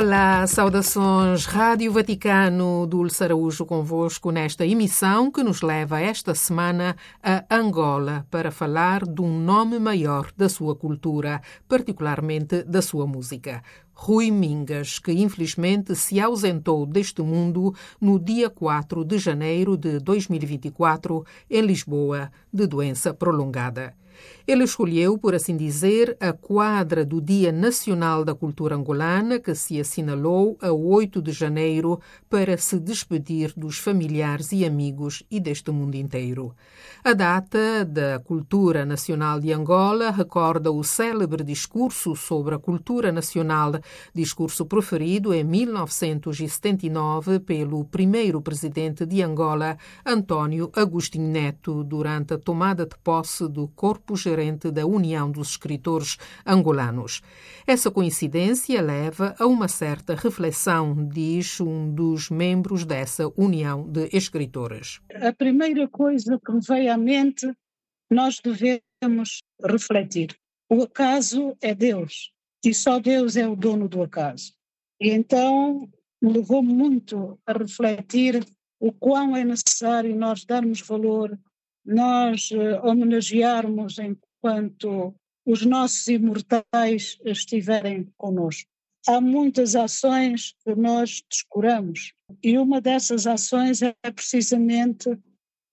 Olá, saudações Rádio Vaticano, Dulce Araújo convosco nesta emissão que nos leva esta semana a Angola para falar de um nome maior da sua cultura, particularmente da sua música. Rui Mingas, que infelizmente se ausentou deste mundo no dia 4 de janeiro de 2024 em Lisboa, de doença prolongada. Ele escolheu, por assim dizer, a quadra do Dia Nacional da Cultura Angolana, que se assinalou a 8 de janeiro, para se despedir dos familiares e amigos e deste mundo inteiro. A data da Cultura Nacional de Angola recorda o célebre discurso sobre a cultura nacional, discurso proferido em 1979 pelo primeiro presidente de Angola, António Agostinho Neto, durante a tomada de posse do corpo gerente da União dos Escritores Angolanos. Essa coincidência leva a uma certa reflexão, diz um dos membros dessa União de Escritores. A primeira coisa que me veio à mente, nós devemos refletir. O acaso é Deus e só Deus é o dono do acaso. E então levou muito a refletir o quão é necessário nós darmos valor, nós uh, homenagearmos enquanto os nossos imortais estiverem conosco. Há muitas ações que nós descuramos e uma dessas ações é precisamente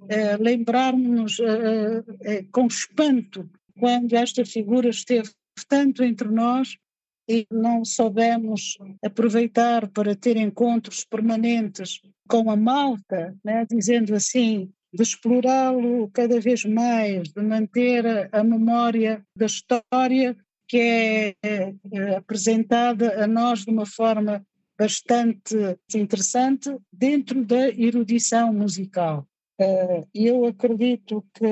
é, lembrarmos é, é, com espanto quando esta figura esteve tanto entre nós e não soubemos aproveitar para ter encontros permanentes com a malta, né, dizendo assim, de explorá-lo cada vez mais, de manter a, memória da história que é, é, é apresentada a nós de uma forma bastante interessante dentro da erudição musical. Uh, eu acredito que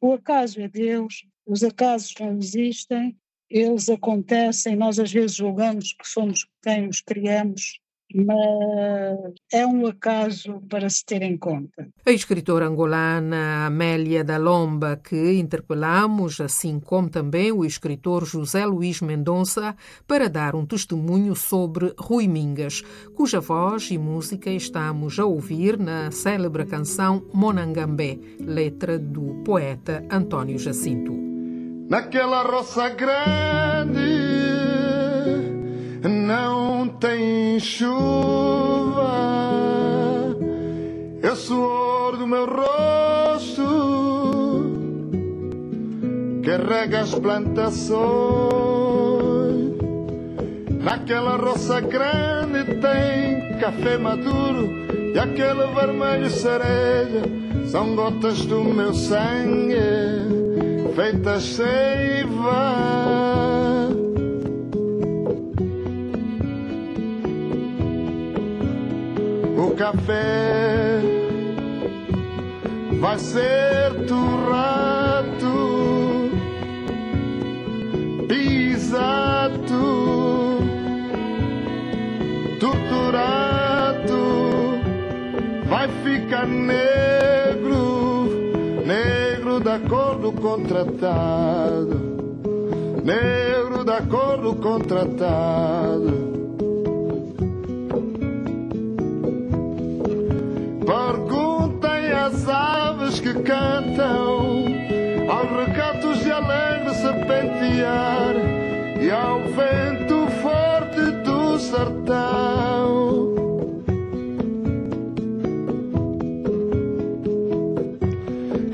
o acaso é Deus, os acasos não existem, eles acontecem, nós às vezes julgamos que somos quem os criamos, mas é um acaso para se ter em conta. A escritora angolana Amélia da Lomba, que interpelamos, assim como também o escritor José Luís Mendonça, para dar um testemunho sobre Rui Mingas, cuja voz e música estamos a ouvir na célebre canção Monangambé, letra do poeta António Jacinto. Naquela roça grande não tem chuva. É o suor do meu rosto que rega as plantações. Naquela roça grande tem café maduro e aquele vermelho cereja são gotas do meu sangue feitas seiva. Café. Vai ser torrado, pisado, torturado, vai ficar negro, negro da cor do contratado, negro da cor do contratado. Que cantam, aos recatos de alegre serpentear e ao vento forte do sertão.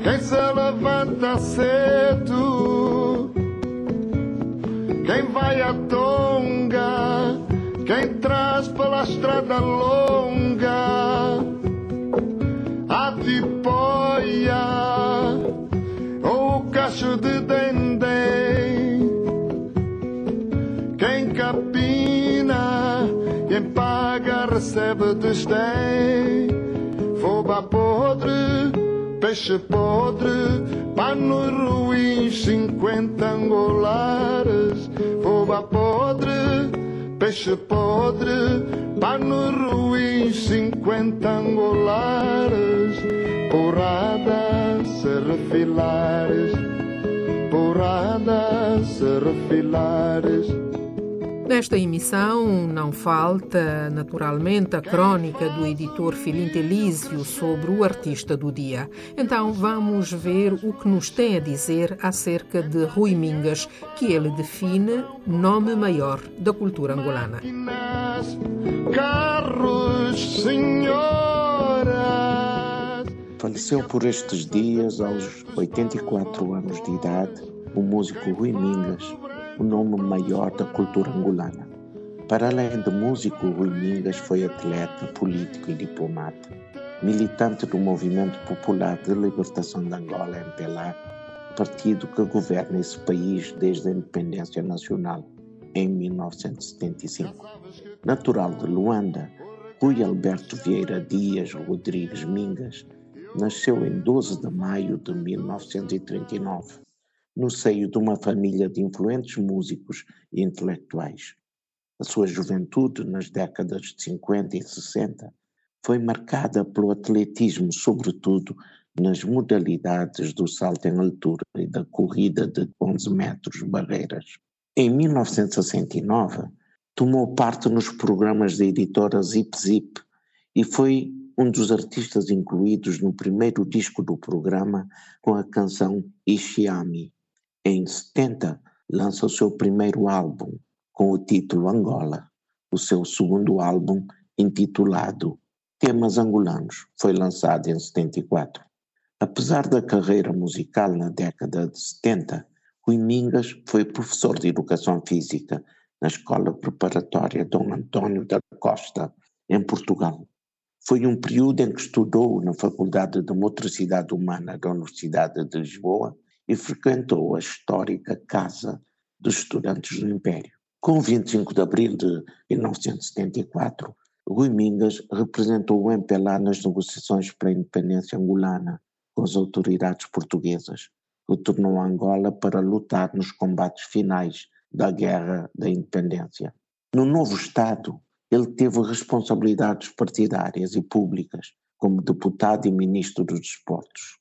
Quem se levanta cedo, quem vai à tonga, quem traz pela estrada longa ou o cacho de dendém. Quem capina, quem paga recebe desdém. Foba podre, peixe podre, panos ruins, cinquenta angolares. Foba podre, peixe podre, pano ruim, cinquenta angolares, porrada se refilares, porrada se refilares. Nesta emissão não falta, naturalmente, a crónica do editor Filinto Elísio sobre o artista do dia. Então vamos ver o que nos tem a dizer acerca de Rui Mingas, que ele define nome maior da cultura angolana. Carros, senhoras. Faleceu por estes dias, aos 84 anos de idade, o músico Rui Mingas o nome maior da cultura angolana. Para além de músico, Rui Mingas foi atleta, político e diplomata, militante do Movimento Popular de Libertação de Angola, MPLA, partido que governa esse país desde a independência nacional em 1975. Natural de Luanda, Rui Alberto Vieira Dias Rodrigues Mingas nasceu em 12 de maio de 1939 no seio de uma família de influentes músicos e intelectuais. A sua juventude, nas décadas de 50 e 60, foi marcada pelo atletismo, sobretudo nas modalidades do salto em altura e da corrida de 11 metros barreiras. Em 1969, tomou parte nos programas da editora Zip Zip e foi um dos artistas incluídos no primeiro disco do programa com a canção Ishiami. Em 70, lança o seu primeiro álbum, com o título Angola. O seu segundo álbum, intitulado Temas Angolanos, foi lançado em 74. Apesar da carreira musical na década de 70, Rui Mingas foi professor de Educação Física na Escola Preparatória Dom António da Costa, em Portugal. Foi um período em que estudou na Faculdade de Motricidade Humana da Universidade de Lisboa e frequentou a histórica Casa dos Estudantes do Império. Com 25 de abril de 1974, Rui Mingas representou o MPLA nas negociações para a independência angolana com as autoridades portuguesas. Retornou a Angola para lutar nos combates finais da Guerra da Independência. No novo Estado, ele teve responsabilidades partidárias e públicas, como deputado e ministro dos Desportos.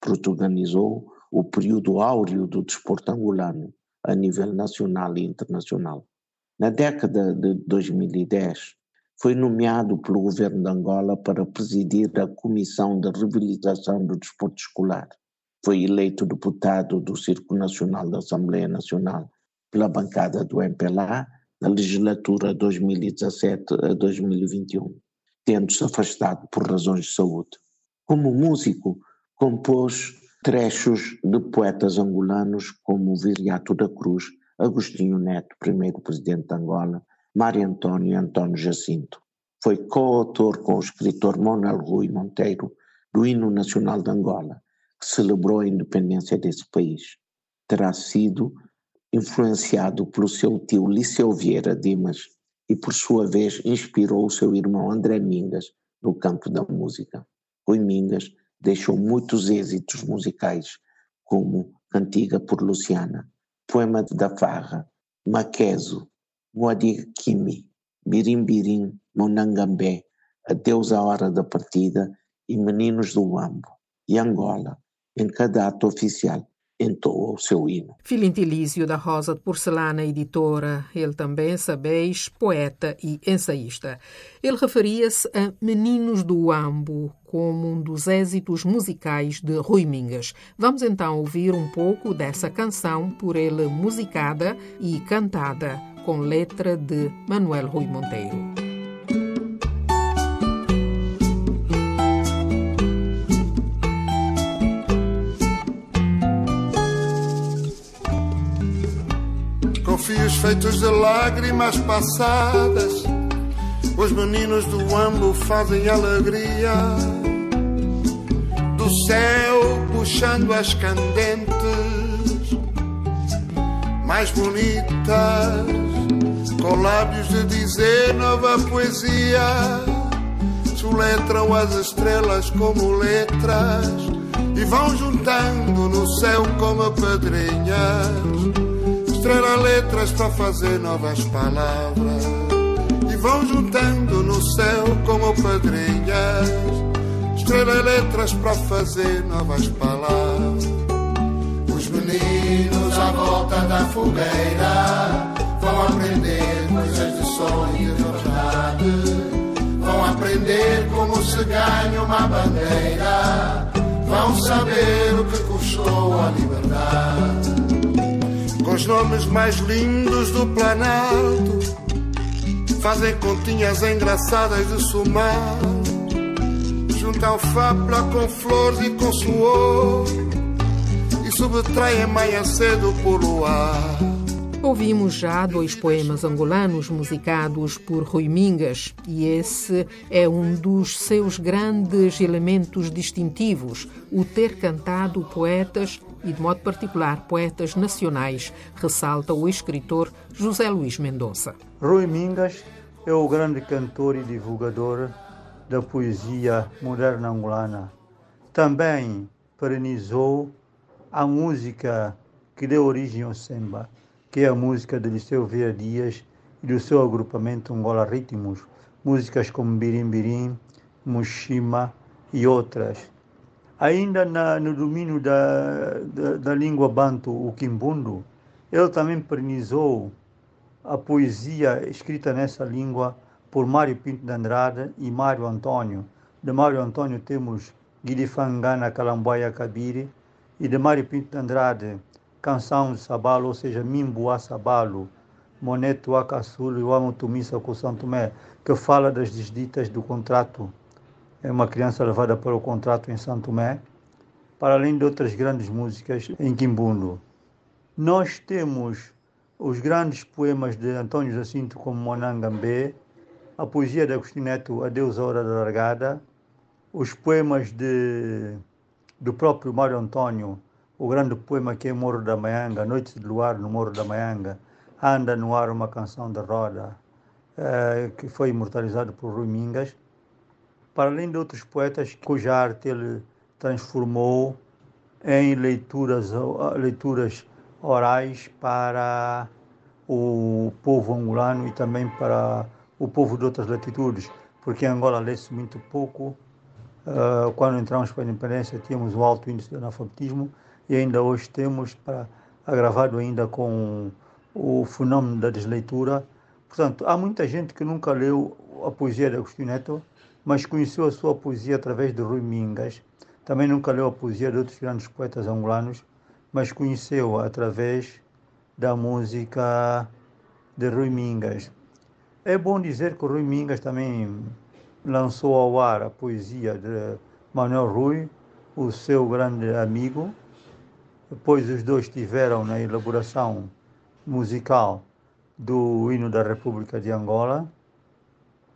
Protagonizou o período áureo do desporto angolano a nível nacional e internacional. Na década de 2010, foi nomeado pelo governo de Angola para presidir a Comissão de Reabilitação do Desporto Escolar. Foi eleito deputado do Circo Nacional da Assembleia Nacional pela bancada do MPLA na legislatura 2017 a 2021, tendo-se afastado por razões de saúde. Como músico, compôs trechos de poetas angolanos como Viriato da Cruz, Agostinho Neto, primeiro presidente de Angola, Mário António e António Jacinto. Foi coautor com o escritor Manuel Rui Monteiro do hino nacional de Angola, que celebrou a independência desse país. Terá sido influenciado pelo seu tio Liceu Vieira Dimas e, por sua vez, inspirou o seu irmão André Mingas no campo da música. Rui Mingas deixou muitos êxitos musicais, como Cantiga por Luciana, Poema da Farra, Maqueso, Moadikimi, Birim Birim, Monangambé, Adeus à Hora da Partida e Meninos do Ambo, e Angola, em cada ato oficial entoa o seu hino. Filintilísio da Rosa de Porcelana, editora, ele também, sabeis, poeta e ensaísta. Ele referia-se a Meninos do Ambo como um dos êxitos musicais de Rui Mingas. Vamos então ouvir um pouco dessa canção por ele musicada e cantada com letra de Manuel Rui Monteiro. Fios feitos de lágrimas passadas. Os meninos do ambo fazem alegria. Do céu puxando as candentes mais bonitas, com lábios de dizer nova poesia. Soletram as estrelas como letras e vão juntando no céu como pedrinhas Estrela letras para fazer novas palavras e vão juntando no céu como padrinhas. Estrela letras para fazer novas palavras. Os meninos à volta da fogueira vão aprender coisas de sol e de verdade. Vão aprender como se ganha uma bandeira. Vão saber o que custou a liberdade com os nomes mais lindos do Planalto. Fazem continhas engraçadas de somar. Juntam fábula com flores e com suor. E subtraem manhã cedo por luar. Ouvimos já dois poemas angolanos musicados por Rui Mingas e esse é um dos seus grandes elementos distintivos, o ter cantado poetas e, de modo particular, poetas nacionais, ressalta o escritor José Luís Mendonça. Rui Mingas é o grande cantor e divulgador da poesia moderna angolana. Também perenizou a música que deu origem ao samba que é a música de Liceu Vieira Dias e do seu agrupamento Angola Ritmos, músicas como Birim Birim, Mushima e outras. Ainda na, no domínio da, da, da, língua banto, o quimbundo, ele também pernizou a poesia escrita nessa língua por Mário Pinto de Andrade e Mário Antônio. De Mário Antônio temos Guilifangana Calamboia Cabire e de Mário Pinto de Andrade canção de Sabalo, ou seja, Mimboa Sabalo, Moneto Acasul e Wamutumissa com São Tomé, que fala das desditas do contrato. É uma criança levada para o contrato em São Tomé, para além de outras grandes músicas em Quimbundo. Nós temos os grandes poemas de Antônio Jacinto como Monangambé, a poesia de Agostinho Neto, Adeus a Hora da Largada, os poemas de, do próprio Mário Antônio, o grande poema que é Morro da Maianga, Noites de Luar no Morro da Maianga, anda no ar uma canção de roda, eh, que foi imortalizado por Rui Mingas, para além de outros poetas cuja arte ele transformou em leituras, leituras orais para o povo angolano e também para o povo de outras latitudes, porque em Angola lê-se muito pouco. Uh, quando entramos para a independência tínhamos um alto índice de analfabetismo e ainda hoje temos para, agravado ainda com o fenômeno da desleitura. Portanto, há muita gente que nunca leu a poesia de Agostinho Neto, mas conheceu a sua poesia através de Rui Mingas. Também nunca leu a poesia de outros grandes poetas angolanos, mas conheceu-a através da música de Rui Mingas. É bom dizer que o Rui Mingas também lançou ao ar a poesia de Manuel Rui, o seu grande amigo, depois os dois tiveram na elaboração musical do hino da República de Angola.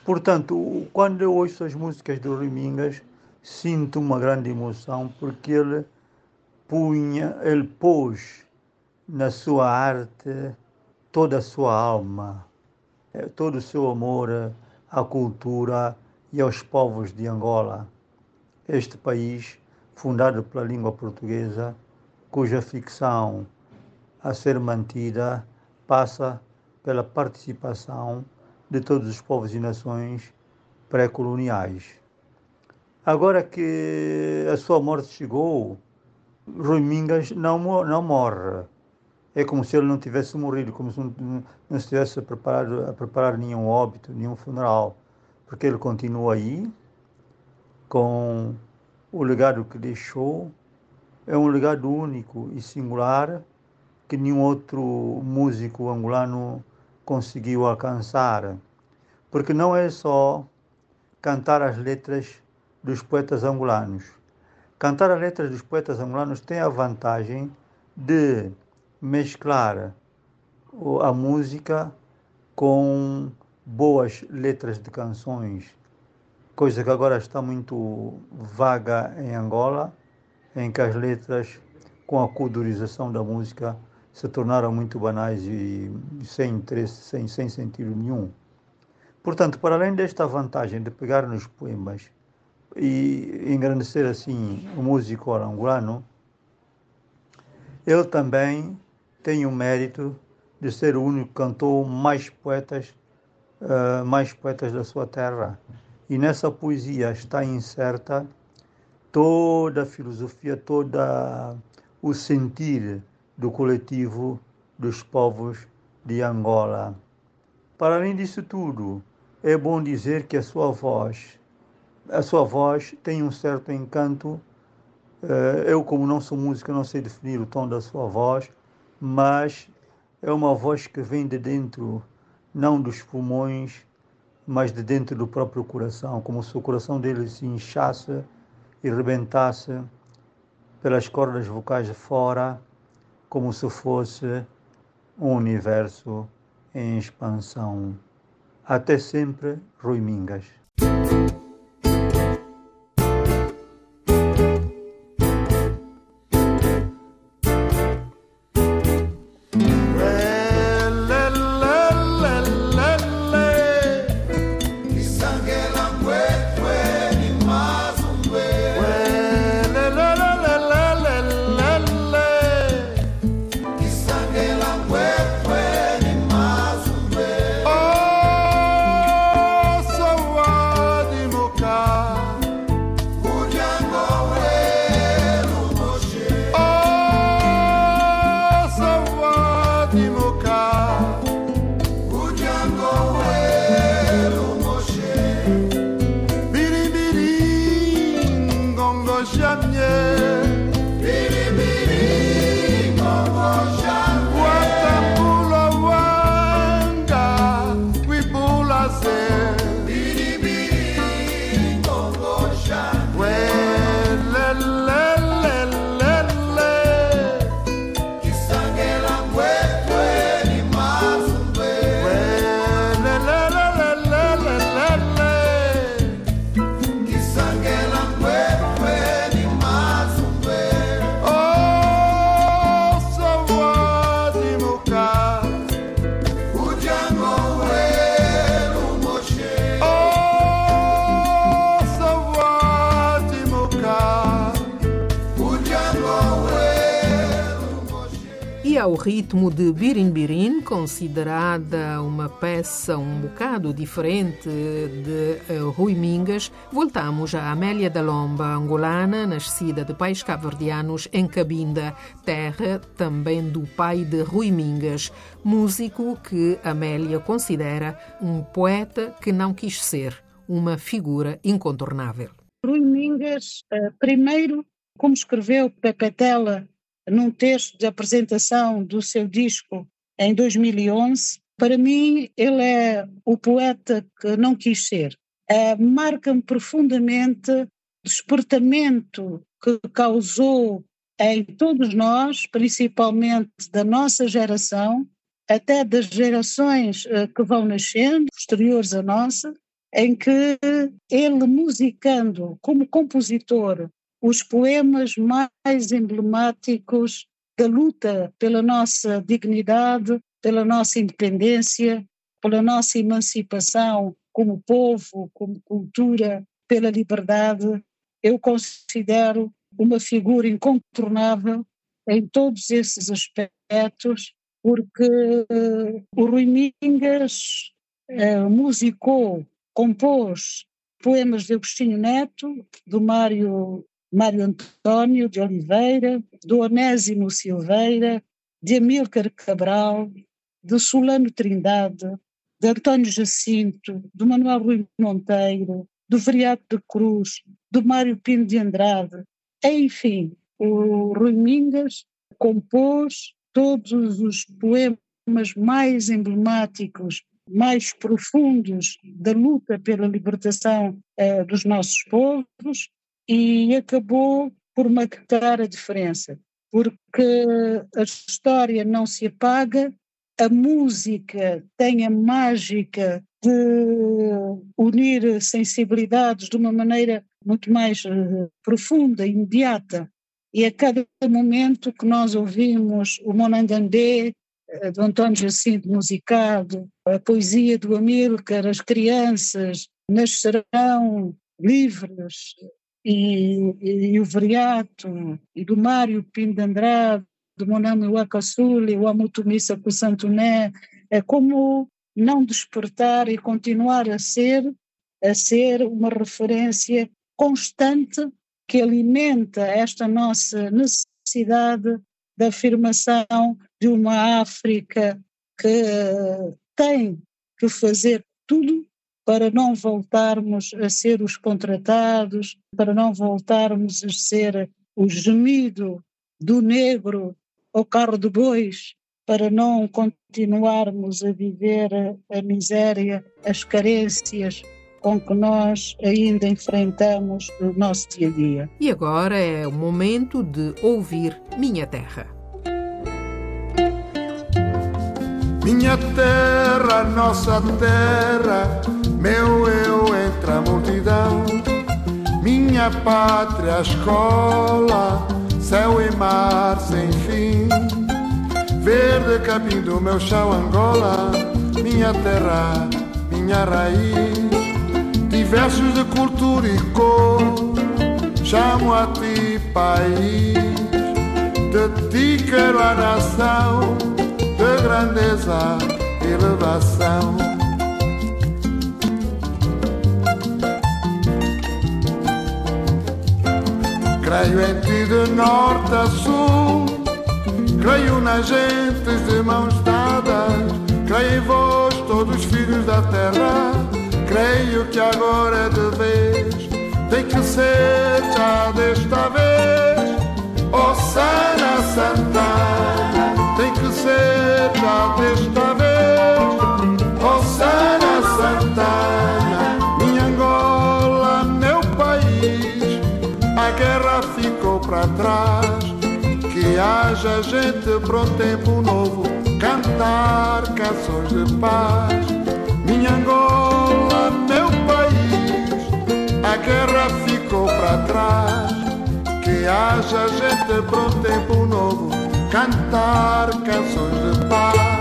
Portanto, quando eu ouço as músicas do Rimingas, sinto uma grande emoção porque ele punha, ele pôs na sua arte toda a sua alma, eh, todo o seu amor à cultura e aos povos de Angola. Este país, fundado pela língua portuguesa, cuja ficção a ser mantida passa pela participação de todos os povos e nações pré-coloniais. Agora que a sua morte chegou, Rui Mingas não, não morre. É como se ele não tivesse morrido, como se não, estivesse a preparar, a preparar nenhum óbito, nenhum funeral, porque ele continua aí com o legado que deixou é um legado único e singular que nenhum outro músico angolano conseguiu alcançar. Porque não é só cantar as letras dos poetas angolanos. Cantar as letras dos poetas angolanos tem a vantagem de mesclar a música com boas letras de canções, coisa que agora está muito vaga em Angola em que as letras, com a culturização da música, se tornaram muito banais e sem interesse, sem, sem sentido nenhum. Portanto, para além desta vantagem de pegar nos poemas e engrandecer assim o músico angolano, ele também tem o mérito de ser o único cantor mais poetas, uh, mais poetas da sua terra. E nessa poesia está inserta toda a filosofia, toda o sentir do coletivo dos povos de Angola. Para além disso tudo, é bom dizer que a sua voz, a sua voz tem um certo encanto. Eh, eu, como não sou músico, não sei definir o tom da sua voz, mas é uma voz que vem de dentro, não dos pulmões, mas de dentro do próprio coração, como se o coração dele se inchasse e rebentasse pelas cordas vocais de fora, como se fosse um universo em expansão. Até sempre, Rui Mingas. Ao ritmo de Birin Birin, considerada uma peça um bocado diferente de uh, Rui Mingas, voltamos a Amélia da Lomba, angolana, nascida de pais cabo-verdianos em Cabinda, terra também do pai de Rui Mingas, músico que Amélia considera um poeta que não quis ser, uma figura incontornável. Rui Mingas, uh, primeiro, como escreveu Pepetela num texto de apresentação do seu disco em 2011. Para mim, ele é o poeta que não quis ser. É, Marca-me profundamente o despertamento que causou em todos nós, principalmente da nossa geração, até das gerações uh, que vão nascendo, posteriores à nossa, em que ele, musicando como compositor os poemas mais emblemáticos da luta pela nossa dignidade, pela nossa independência, pela nossa emancipação como povo, como cultura, pela liberdade. Eu considero uma figura incontornável em todos esses aspectos, porque uh, o Rui Mingas uh, musicou, compôs poemas de Agostinho Neto, do Mário Mário António de Oliveira, do Onésimo Silveira, de Amílcar Cabral, de Solano Trindade, de António Jacinto, do Manuel Rui Monteiro, do Veriato de Cruz, do Mário Pino de Andrade. Enfim, o Rui Mingas compôs todos os poemas mais emblemáticos, mais profundos da luta pela libertação eh, dos nossos povos e acabou por marcar a diferença, porque a história não se apaga, a música tem a mágica de unir sensibilidades de uma maneira muito mais uh, profunda, imediata. E a cada momento que nós ouvimos o Monangandé, uh, do António Jacinto musicado, a poesia do Amílcar, as crianças nascerão livres, e, e, o Veriato, e do Mário Pinto de Andrade, de Monami Wakasuli, o Amutumissa com Santoné, é como não despertar e continuar a ser a ser uma referência constante que alimenta esta nossa necessidade da afirmação de uma África que tem que fazer tudo para não voltarmos a ser os contratados, para não voltarmos a ser o gemido do negro ao carro de bois, para não continuarmos a viver a, a miséria, as carências com que nós ainda enfrentamos no nosso dia a dia. E agora é o momento de ouvir Minha Terra. Minha terra, nossa terra, meu eu entre a multidão. Minha pátria, escola, céu e mar sem fim. Verde capim do meu chão, Angola, minha terra, minha raiz. Diversos de cultura e cor, chamo a ti, país. De ti quero a nação de grandeza e elevação. Creio em ti de norte a sul, creio nas gentes de mãos dadas, creio em vós, todos filhos da terra, creio que agora é de vez, tem que ser já desta vez, haja gente um tempo novo, cantar canções de paz. Minha Angola, meu país, a guerra ficou para trás. Que haja gente um tempo novo cantar canções de paz.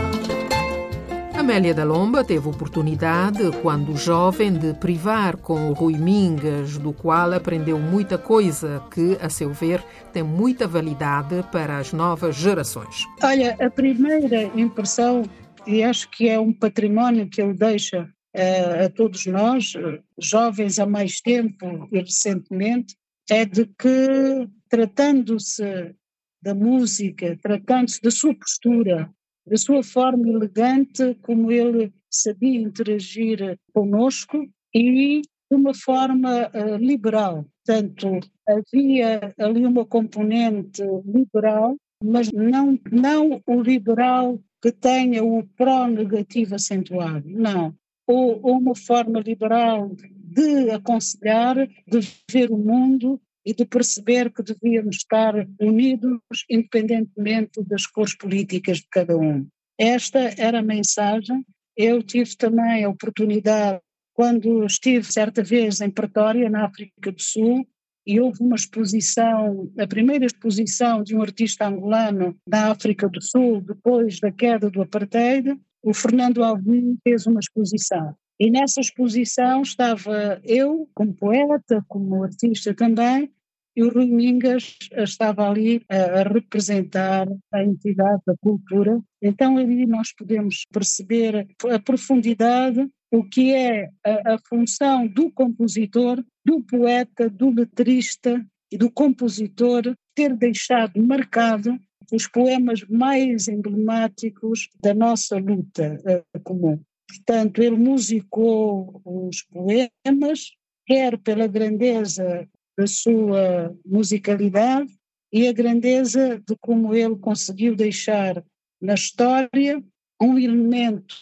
Amélia da Lomba teve oportunidade, quando jovem, de privar com o Rui Mingas, do qual aprendeu muita coisa que, a seu ver, tem muita validade para as novas gerações. Olha, a primeira impressão, e acho que é um património que ele deixa uh, a todos nós, jovens há mais tempo e recentemente, é de que, tratando-se da música, tratando-se da sua postura, da sua forma elegante, como ele sabia interagir conosco e de uma forma uh, liberal. Portanto, havia ali uma componente liberal, mas não, não o liberal que tenha o pró-negativo acentuado, não. Ou, ou uma forma liberal de aconselhar, de ver o mundo e de perceber que devíamos estar unidos independentemente das cores políticas de cada um. Esta era a mensagem. Eu tive também a oportunidade, quando estive certa vez em Pretória, na África do Sul, e houve uma exposição, a primeira exposição de um artista angolano na África do Sul, depois da queda do apartheid, o Fernando Alvim fez uma exposição. E nessa exposição estava eu, como poeta, como artista também, e o Rui Mingas estava ali a, representar a entidade da cultura. Então ali nós podemos perceber a profundidade, o que é a, a função do compositor, do poeta, do letrista e do compositor ter deixado marcado os poemas mais emblemáticos da nossa luta uh, comum. Portanto, ele musicou os poemas, quer pela grandeza da sua musicalidade e a grandeza de como ele conseguiu deixar na história um elemento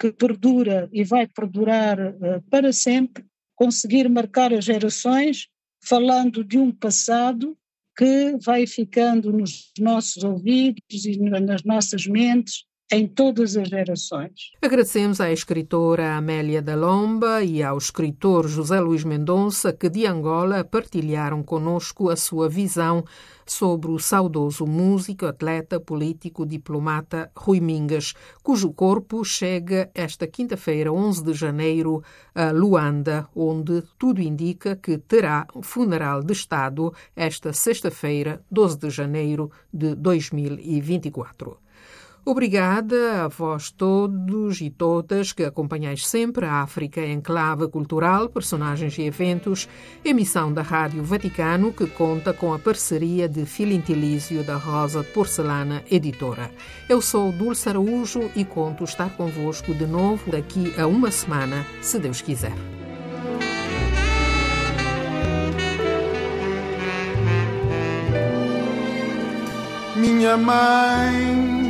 que perdura e vai perdurar uh, para sempre, conseguir marcar as gerações, falando de um passado que vai ficando nos nossos ouvidos e nas nossas mentes em todas as gerações. Agradecemos à escritora Amélia da Lomba e ao escritor José Luís Mendonça que de Angola partilharam conosco a sua visão sobre o saudoso músico, atleta, político, diplomata Rui Mingas, cujo corpo chega esta quinta-feira, 11 de janeiro, a Luanda, onde tudo indica que terá funeral de Estado esta sexta-feira, 12 de janeiro de 2024. Obrigada a vós todos e todas que acompanhais sempre a África em clave cultural, personagens e eventos, emissão da Rádio Vaticano que conta com a parceria de Filintilísio da Rosa Porcelana Editora. Eu sou Dulce Araújo e conto estar convosco de novo daqui a uma semana, se Deus quiser. Minha mãe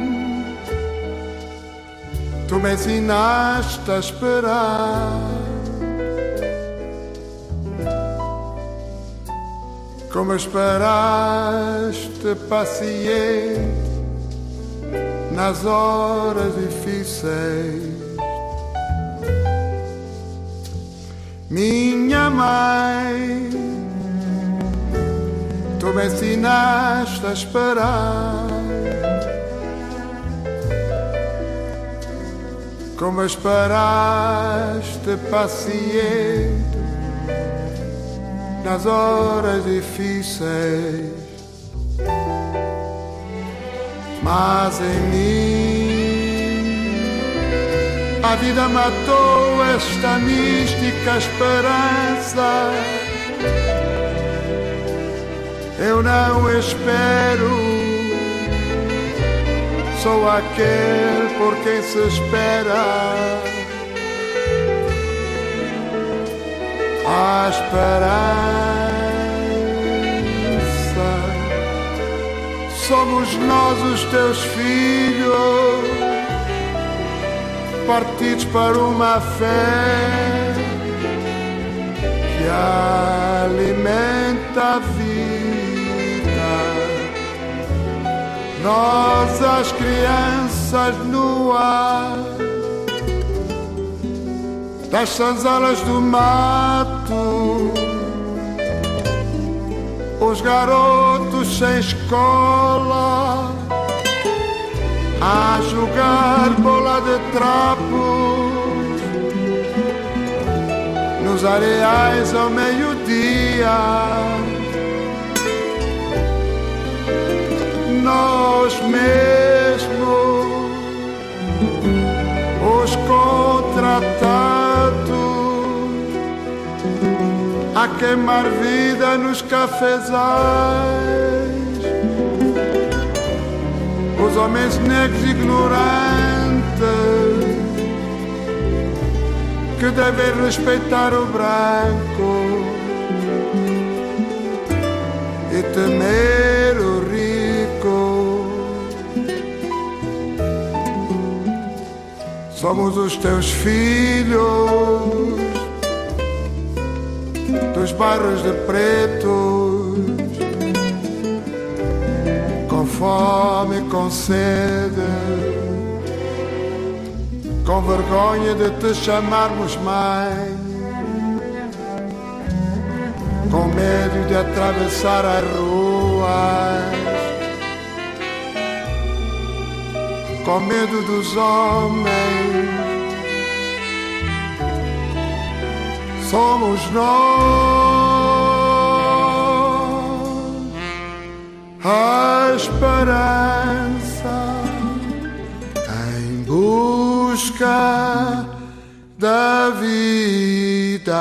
Tu me ensinaste a esperar. Como esperaste paciente nas horas difíceis. Minha mãe, tu me ensinaste a esperar. Como esperaste paciente nas horas difíceis, mas em mim a vida matou esta mística esperança. Eu não espero sou aquele por quem se espera. A esperança somos nós os teus filhos, partidos para uma fé que alimenta a vida. Nós, as crianças no ar, das sanzalas do mato, os garotos sem escola, a jogar bola de trapos, nos areais ao meio-dia nós mesmos, os contratados, a queimar vida nos cafezais, os homens negros ignorantes que devem respeitar o branco e temer o Somos os teus filhos dos bairros de pretos, com fome, com sede, com vergonha de te chamarmos mãe, com medo de atravessar a rua com medo dos homens. Somos nós a esperança em busca da vida.